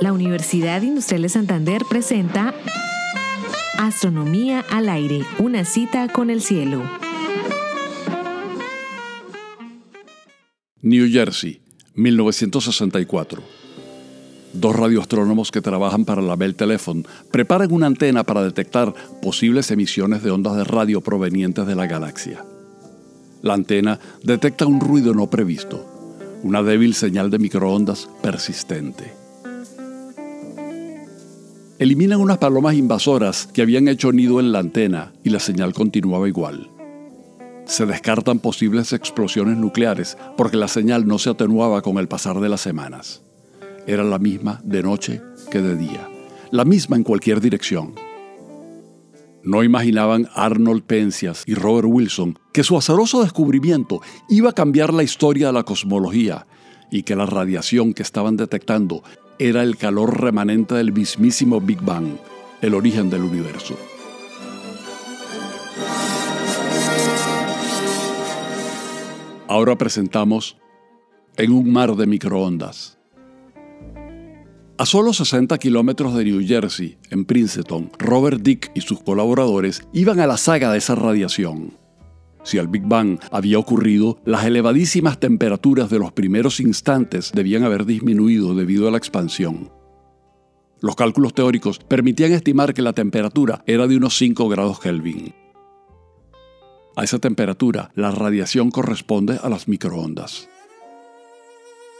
La Universidad Industrial de Santander presenta Astronomía al aire, una cita con el cielo. New Jersey, 1964. Dos radioastrónomos que trabajan para la Bell Telephone preparan una antena para detectar posibles emisiones de ondas de radio provenientes de la galaxia. La antena detecta un ruido no previsto, una débil señal de microondas persistente. Eliminan unas palomas invasoras que habían hecho nido en la antena y la señal continuaba igual. Se descartan posibles explosiones nucleares porque la señal no se atenuaba con el pasar de las semanas. Era la misma de noche que de día, la misma en cualquier dirección. No imaginaban Arnold Penzias y Robert Wilson que su azaroso descubrimiento iba a cambiar la historia de la cosmología y que la radiación que estaban detectando era el calor remanente del mismísimo Big Bang, el origen del universo. Ahora presentamos En un mar de microondas. A solo 60 kilómetros de New Jersey, en Princeton, Robert Dick y sus colaboradores iban a la saga de esa radiación. Si al Big Bang había ocurrido, las elevadísimas temperaturas de los primeros instantes debían haber disminuido debido a la expansión. Los cálculos teóricos permitían estimar que la temperatura era de unos 5 grados Kelvin. A esa temperatura, la radiación corresponde a las microondas.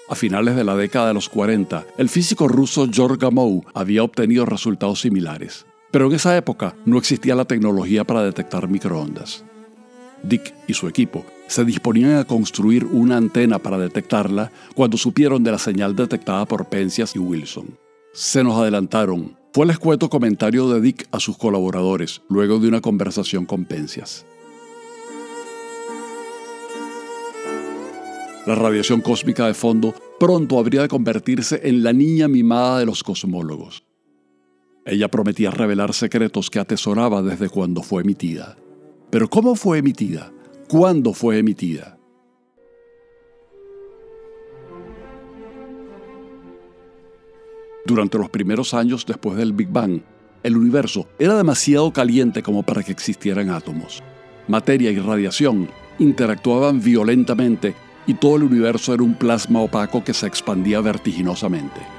A finales de la década de los 40, el físico ruso George Gamow había obtenido resultados similares, pero en esa época no existía la tecnología para detectar microondas. Dick y su equipo se disponían a construir una antena para detectarla cuando supieron de la señal detectada por Penzias y Wilson. Se nos adelantaron. Fue el escueto comentario de Dick a sus colaboradores luego de una conversación con Penzias. La radiación cósmica de fondo pronto habría de convertirse en la niña mimada de los cosmólogos. Ella prometía revelar secretos que atesoraba desde cuando fue emitida. Pero ¿cómo fue emitida? ¿Cuándo fue emitida? Durante los primeros años después del Big Bang, el universo era demasiado caliente como para que existieran átomos. Materia y radiación interactuaban violentamente y todo el universo era un plasma opaco que se expandía vertiginosamente.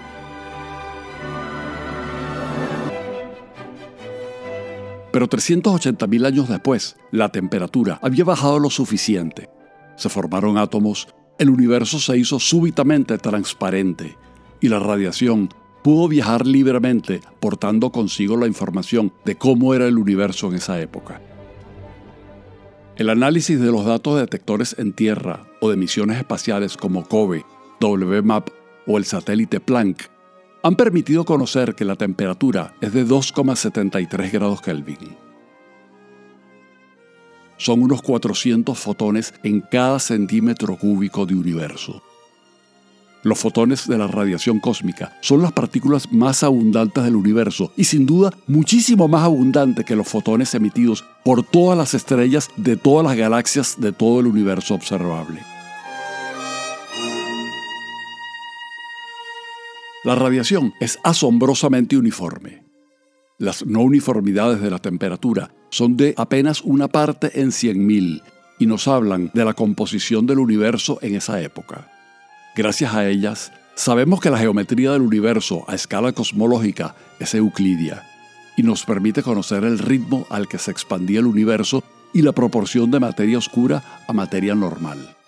Pero 380.000 años después, la temperatura había bajado lo suficiente. Se formaron átomos, el universo se hizo súbitamente transparente y la radiación pudo viajar libremente portando consigo la información de cómo era el universo en esa época. El análisis de los datos de detectores en Tierra o de misiones espaciales como COBE, WMAP o el satélite Planck han permitido conocer que la temperatura es de 2,73 grados Kelvin. Son unos 400 fotones en cada centímetro cúbico de universo. Los fotones de la radiación cósmica son las partículas más abundantes del universo y sin duda muchísimo más abundantes que los fotones emitidos por todas las estrellas de todas las galaxias de todo el universo observable. La radiación es asombrosamente uniforme. Las no uniformidades de la temperatura son de apenas una parte en 100.000 y nos hablan de la composición del universo en esa época. Gracias a ellas, sabemos que la geometría del universo a escala cosmológica es euclidia y nos permite conocer el ritmo al que se expandía el universo y la proporción de materia oscura a materia normal.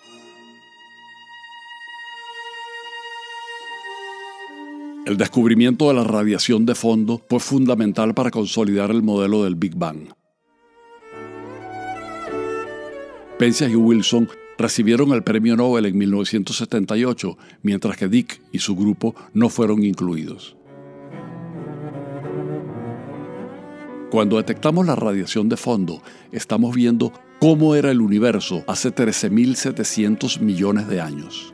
El descubrimiento de la radiación de fondo fue fundamental para consolidar el modelo del Big Bang. Penzias y Wilson recibieron el premio Nobel en 1978, mientras que Dick y su grupo no fueron incluidos. Cuando detectamos la radiación de fondo, estamos viendo cómo era el universo hace 13.700 millones de años.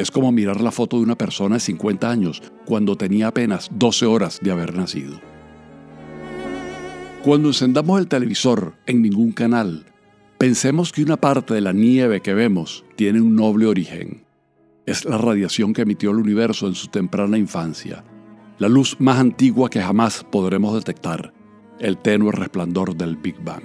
Es como mirar la foto de una persona de 50 años cuando tenía apenas 12 horas de haber nacido. Cuando encendamos el televisor en ningún canal, pensemos que una parte de la nieve que vemos tiene un noble origen. es la radiación que emitió el universo en su temprana infancia, la luz más antigua que jamás podremos detectar, el tenue resplandor del Big Bang.